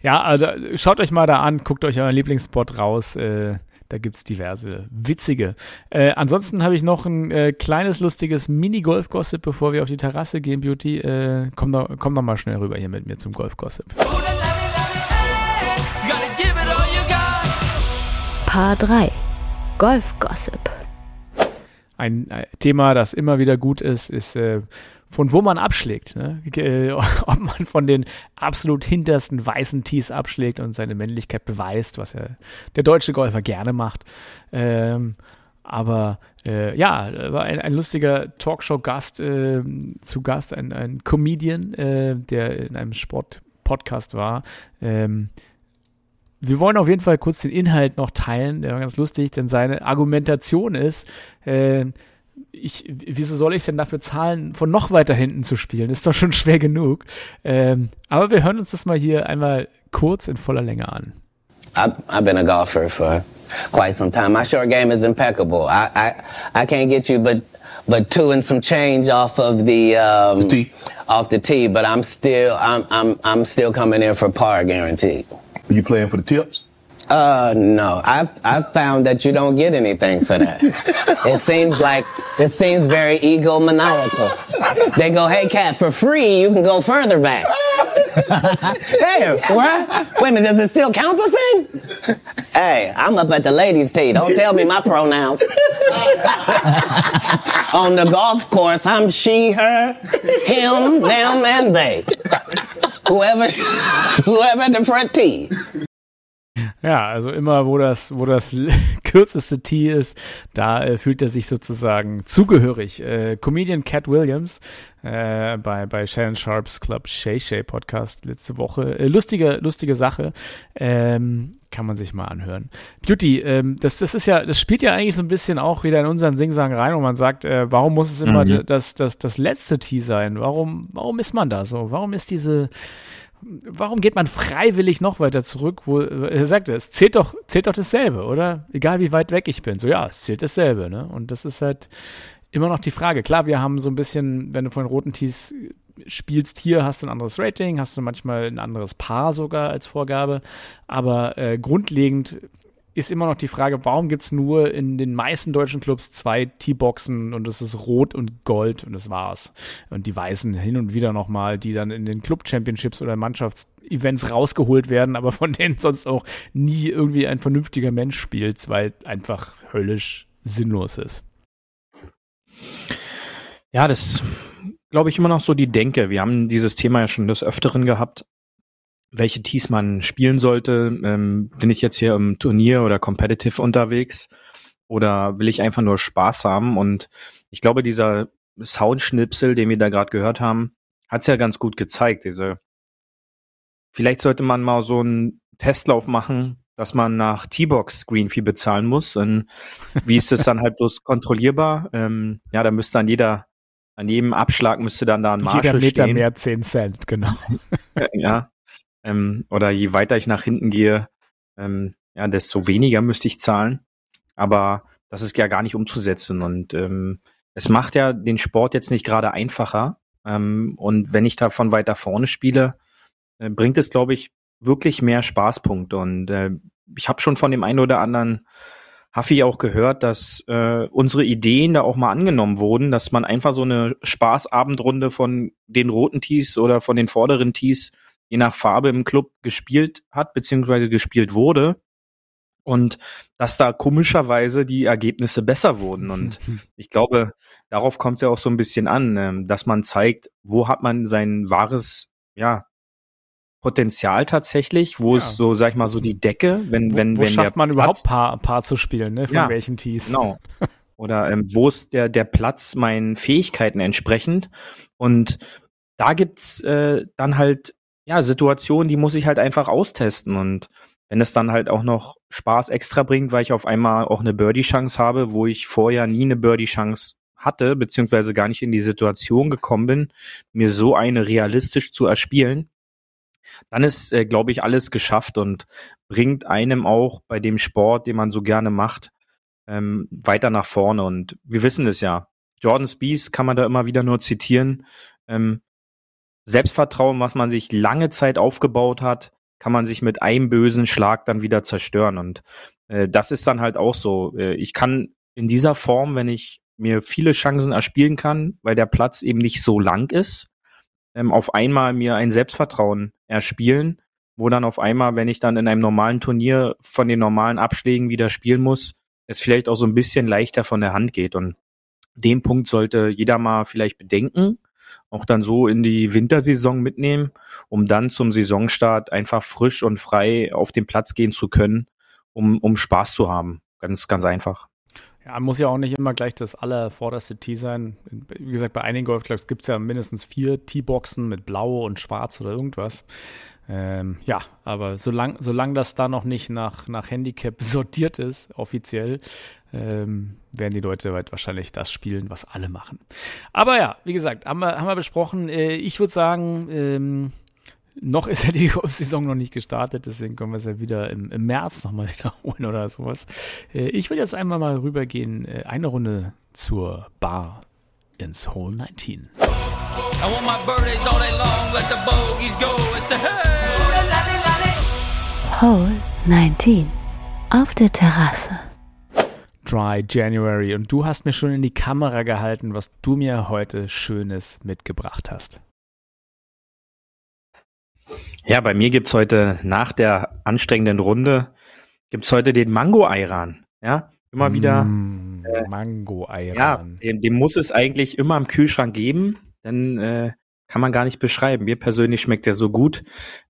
Ja, also schaut euch mal da an, guckt euch euren Lieblingsspot raus. Äh, Da gibt es diverse witzige. Äh, ansonsten habe ich noch ein äh, kleines, lustiges Mini-Golf-Gossip, bevor wir auf die Terrasse gehen, Beauty. Äh, komm, doch, komm doch mal schnell rüber hier mit mir zum Golf-Gossip. Paar 3 Golf-Gossip. Ein äh, Thema, das immer wieder gut ist, ist äh, von wo man abschlägt. Ne? Äh, ob man von den absolut hintersten weißen Tees abschlägt und seine Männlichkeit beweist, was ja der deutsche Golfer gerne macht. Ähm, aber äh, ja, war ein, ein lustiger Talkshow-Gast äh, zu Gast, ein, ein Comedian, äh, der in einem Sport-Podcast war. Ähm, wir wollen auf jeden Fall kurz den Inhalt noch teilen, der war ganz lustig, denn seine Argumentation ist, äh, ich, wieso soll ich denn dafür zahlen, von noch weiter hinten zu spielen? Ist doch schon schwer genug. Ähm, aber wir hören uns das mal hier einmal kurz in voller Länge an. I've, I've been a golfer for quite some time. My short game is impeccable. I, I, I can't get you but, but two and some change off of the, um, The tee. off the tee, but I'm still, I'm, I'm, I'm still coming in for par guaranteed. Are you playing for the tips? Uh, no. I've, I've found that you don't get anything for that. it seems like, it seems very egomaniacal. They go, hey, cat, for free, you can go further back. hey, what? Wait a minute, does it still count the same? hey, I'm up at the ladies' tee. Don't tell me my pronouns. On the golf course, I'm she, her, him, them, and they. Whoever, whoever at the front tee. Ja, also immer, wo das, wo das kürzeste Tee ist, da äh, fühlt er sich sozusagen zugehörig. Äh, Comedian Cat Williams äh, bei, bei Shannon Sharps Club Shay Shay Podcast letzte Woche. Äh, lustige, lustige Sache. Ähm, kann man sich mal anhören. Beauty, ähm, das, das ist ja, das spielt ja eigentlich so ein bisschen auch wieder in unseren Singsang rein, wo man sagt, äh, warum muss es immer Mhm. das, das, das letzte Tee sein? Warum, warum ist man da so? Warum ist diese, warum geht man freiwillig noch weiter zurück? Wo, er sagte, es zählt doch, zählt doch dasselbe, oder? Egal wie weit weg ich bin. So, ja, es zählt dasselbe, ne? Und das ist halt immer noch die Frage. Klar, wir haben so ein bisschen, wenn du von roten Tees spielst, hier hast du ein anderes Rating, hast du manchmal ein anderes Paar sogar als Vorgabe. Aber äh, grundlegend ist immer noch die Frage, warum gibt es nur in den meisten deutschen Clubs zwei T-Boxen und es ist Rot und Gold und das war's. Und die Weißen hin und wieder nochmal, die dann in den Club-Championships oder Mannschaftsevents rausgeholt werden, aber von denen sonst auch nie irgendwie ein vernünftiger Mensch spielt, weil einfach höllisch sinnlos ist. Ja, das glaube ich immer noch so die Denke. Wir haben dieses Thema ja schon des Öfteren gehabt, welche Tees man spielen sollte. Ähm, bin ich jetzt hier im Turnier oder competitive unterwegs oder will ich einfach nur Spaß haben? Und ich glaube, dieser Soundschnipsel, den wir da gerade gehört haben, hat es ja ganz gut gezeigt. Diese Vielleicht sollte man mal so einen Testlauf machen, dass man nach T-Box Green Fee bezahlen muss. Und wie ist das dann halt bloß kontrollierbar? Ähm, ja, da müsste an jeder, an jedem Abschlag müsste dann da ein Jeder Marshall Meter stehen. mehr 10 Cent, genau. ja. Ähm, oder je weiter ich nach hinten gehe, ähm, ja, desto weniger müsste ich zahlen. Aber das ist ja gar nicht umzusetzen. Und ähm, es macht ja den Sport jetzt nicht gerade einfacher. Ähm, und wenn ich da von weiter vorne spiele, äh, bringt es, glaube ich, wirklich mehr Spaßpunkte. Und äh, ich habe schon von dem einen oder anderen Haffi auch gehört, dass äh, unsere Ideen da auch mal angenommen wurden, dass man einfach so eine Spaßabendrunde von den roten Tees oder von den vorderen Tees je nach Farbe im Club gespielt hat, beziehungsweise gespielt wurde. Und dass da komischerweise die Ergebnisse besser wurden. Und ich glaube, darauf kommt es ja auch so ein bisschen an, ähm, dass man zeigt, wo hat man sein wahres, ja, Potenzial tatsächlich, wo Ja. ist so, sag ich mal, so die Decke, wenn, Wo, wenn, wo wenn schafft der man überhaupt Platz- Paar, Paar zu spielen, ne? Von Ja, welchen Tees? Genau. Oder ähm, wo ist der, der Platz meinen Fähigkeiten entsprechend? Und da gibt's äh, dann halt ja Situationen, die muss ich halt einfach austesten. Und wenn es dann halt auch noch Spaß extra bringt, weil ich auf einmal auch eine Birdie-Chance habe, wo ich vorher nie eine Birdie-Chance hatte, beziehungsweise gar nicht in die Situation gekommen bin, mir so eine realistisch zu erspielen, dann ist, äh, glaube ich, alles geschafft und bringt einem auch bei dem Sport, den man so gerne macht, ähm, weiter nach vorne. Und wir wissen es ja. Jordan Spieth kann man da immer wieder nur zitieren. Ähm, Selbstvertrauen, was man sich lange Zeit aufgebaut hat, kann man sich mit einem bösen Schlag dann wieder zerstören. Und äh, das ist dann halt auch so. Äh, ich kann in dieser Form, wenn ich mir viele Chancen erspielen kann, weil der Platz eben nicht so lang ist, ähm, auf einmal mir ein Selbstvertrauen erspielen, wo dann auf einmal, wenn ich dann in einem normalen Turnier von den normalen Abschlägen wieder spielen muss, es vielleicht auch so ein bisschen leichter von der Hand geht. Und den Punkt sollte jeder mal vielleicht bedenken, auch dann so in die Wintersaison mitnehmen, um dann zum Saisonstart einfach frisch und frei auf den Platz gehen zu können, um, um Spaß zu haben. Ganz, ganz einfach. Ja, muss ja auch nicht immer gleich das allervorderste Tee sein. Wie gesagt, bei einigen Golfclubs gibt es ja mindestens vier Teeboxen mit Blau und Schwarz oder irgendwas. Ähm, ja, aber solange solang das da noch nicht nach, nach Handicap sortiert ist, offiziell, ähm, werden die Leute halt wahrscheinlich das spielen, was alle machen. Aber ja, wie gesagt, haben wir, haben wir besprochen. Äh, ich würde sagen, ähm, noch ist ja die Saison noch nicht gestartet, deswegen können wir es ja wieder im, im März nochmal wiederholen oder sowas. Äh, ich will jetzt einmal mal rübergehen, äh, eine Runde zur Bar ins Hole 19. I want my birdies all day long, let the bogeys go. It's a hey! Hole 19 auf der Terrasse. Dry January und du hast mir schon in die Kamera gehalten, was du mir heute Schönes mitgebracht hast. Ja, bei mir gibt's heute nach der anstrengenden Runde gibt's heute den Mango-Ayran. Ja, immer wieder. Mm, äh, Mango-Ayran. Ja, den, den, muss es eigentlich immer im Kühlschrank geben, denn äh, kann man gar nicht beschreiben. Mir persönlich schmeckt der so gut.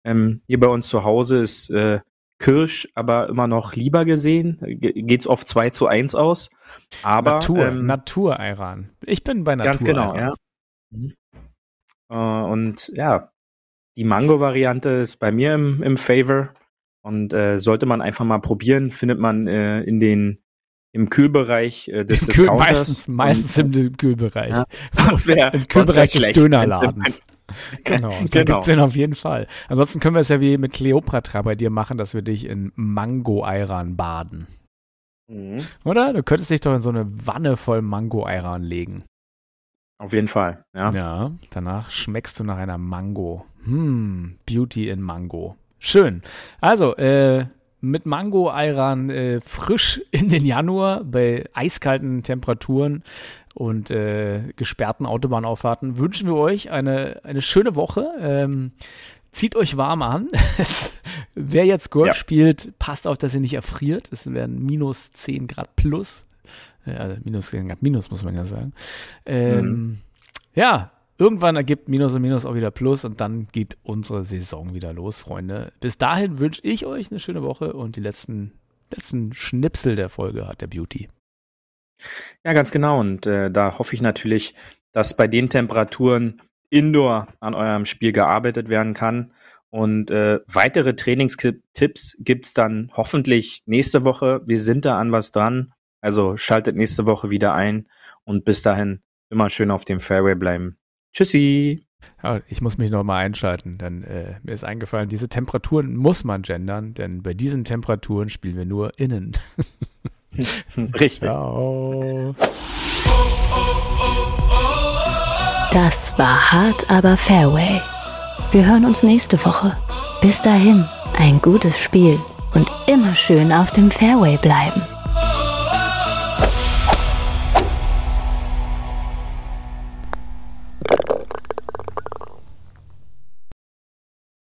Ähm, hier bei uns zu Hause ist äh, Kirsch aber immer noch lieber gesehen. Geht's oft 2 zu 1 aus. Aber Natur, ähm, Natur-Ayran. Ich bin bei Natur. Ganz genau, ja. Mhm. Äh, und ja, die Mango-Variante ist bei mir im, im Favor und äh, sollte man einfach mal probieren, findet man äh, in den im Kühlbereich äh, des Kühl, Discounters. Meistens, meistens im, im Kühlbereich. Ja, sonst wär, Im Kühlbereich des. Dönerladens. genau, da genau. gibt's den auf jeden Fall. Ansonsten können wir es ja wie mit Cleopatra bei dir machen, dass wir dich in Mango-Eiran baden. Mhm. Oder? Du könntest dich doch in so eine Wanne voll Mango-Eiran legen. Auf jeden Fall, ja. Ja, danach schmeckst du nach einer Mango. Hm, Beauty in Mango. Schön. Also, äh, mit Mango Ayran äh, frisch in den Januar bei eiskalten Temperaturen und äh, gesperrten Autobahnauffahrten wünschen wir euch eine, eine schöne Woche. Ähm, zieht euch warm an. Wer jetzt Golf ja. spielt, passt auf, dass ihr nicht erfriert. Es werden minus 10 Grad plus. Äh, also minus 10 Grad minus, muss man ja sagen. Ähm, mhm. Ja, Irgendwann ergibt Minus und Minus auch wieder Plus und dann geht unsere Saison wieder los, Freunde. Bis dahin wünsche ich euch eine schöne Woche und die letzten, letzten Schnipsel der Folge hat der Beauty. Ja, ganz genau. Und äh, da hoffe ich natürlich, dass bei den Temperaturen indoor an eurem Spiel gearbeitet werden kann. Und äh, weitere Trainingstipps gibt's dann hoffentlich nächste Woche. Wir sind da an was dran. Also schaltet nächste Woche wieder ein und bis dahin immer schön auf dem Fairway bleiben. Tschüssi. Ja, ich muss mich nochmal einschalten, denn äh, mir ist eingefallen, diese Temperaturen muss man gendern, denn bei diesen Temperaturen spielen wir nur innen. Richtig. Ciao. Das war hart, aber Fairway. Wir hören uns nächste Woche. Bis dahin, ein gutes Spiel und immer schön auf dem Fairway bleiben.